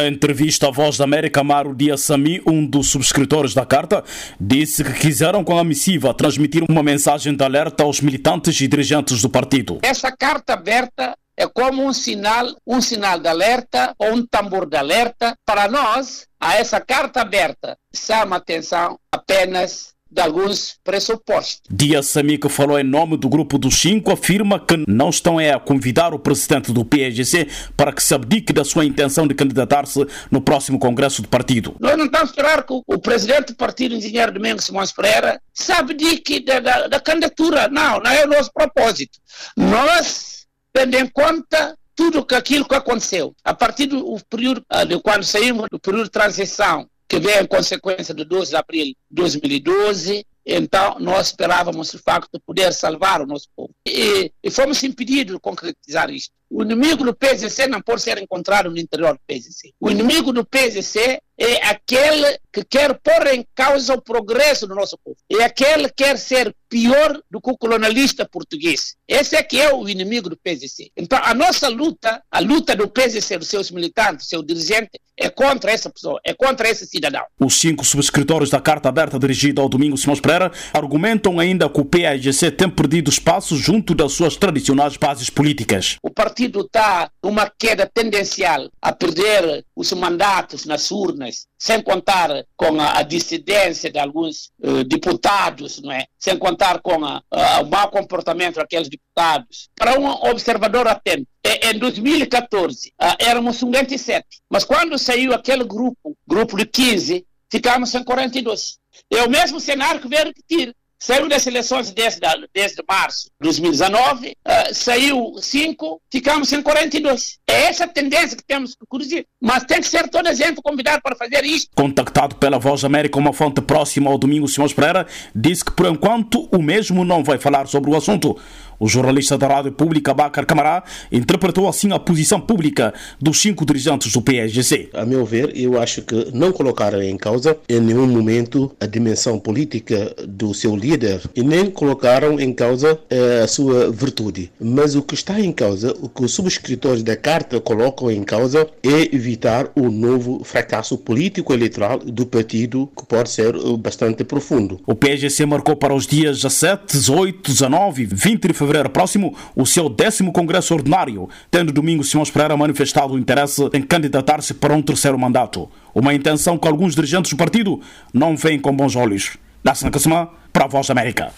Em entrevista à Voz da América, Mário Dias Sami, um dos subscritores da carta, disse que quiseram com a missiva transmitir uma mensagem de alerta aos militantes e dirigentes do partido. Essa carta aberta é como um sinal, um sinal de alerta ou um tambor de alerta para nós. A essa carta aberta chama atenção apenas de alguns pressupostos. Dias Sami, que falou em nome do grupo dos cinco, afirma que não estão a convidar o presidente do PSGC para que se abdique da sua intenção de candidatar-se no próximo congresso do partido. Nós não estamos a esperar que o presidente do partido, engenheiro Domingos Simões Pereira, se abdique da, da, da candidatura. Não, não é o nosso propósito. Nós, tendo em conta tudo aquilo que aconteceu, a partir do período ah, de quando saímos do período de transição que veio em consequência do 12 de abril de 2012. Então, nós esperávamos, de facto, poder salvar o nosso povo. E, e fomos impedidos de concretizar isto. O inimigo do PSC não pode ser encontrado no interior do PSC. O inimigo do PSC é aquele que quer pôr em causa o progresso do nosso povo. É aquele que quer ser pior do que o colonialista português. Esse é que é o inimigo do PSC. Então, a nossa luta, a luta do PSC, dos seus militantes, do seu dirigente, é contra essa pessoa, é contra esse cidadão. Os cinco subscritores da carta aberta dirigida ao Domingos Simões Pereira argumentam ainda que o PAIGC tem perdido espaço junto das suas tradicionais bases políticas. O partido está numa queda tendencial a perder os mandatos nas urnas, sem contar com a, a dissidência de alguns uh, deputados, não é? sem contar com a, a, o mau comportamento daqueles deputados. Para um observador atento, em 2014 uh, éramos 57, mas quando saiu aquele grupo, grupo de 15, ficamos em 42. É o mesmo cenário que veio repetir. Saiu das eleições desde, desde março de 2019, uh, saiu 5, ficamos em 42. É essa a tendência que temos que corrigir. Mas tem que ser toda a gente convidada para fazer isto. Contactado pela Voz América, uma fonte próxima ao Domingo Simões Pereira, disse que por enquanto o mesmo não vai falar sobre o assunto. O jornalista da Rádio Pública, Bacar Camará, interpretou assim a posição pública dos cinco dirigentes do PSGC. A meu ver, eu acho que não colocaram em causa em nenhum momento a dimensão política do seu líder e nem colocaram em causa eh, a sua virtude. Mas o que está em causa, o que os subscritores da carta colocam em causa é evitar o novo fracasso político eleitoral do partido, que pode ser eh, bastante profundo. O PSGC marcou para os dias 17, 18, 19 e 20 de fevereiro próximo o seu décimo Congresso Ordinário, tendo domingo Simões Pereira manifestado o interesse em candidatar-se para um terceiro mandato. Uma intenção que alguns dirigentes do partido não veem com bons olhos. Da Kasama, para a Voz América.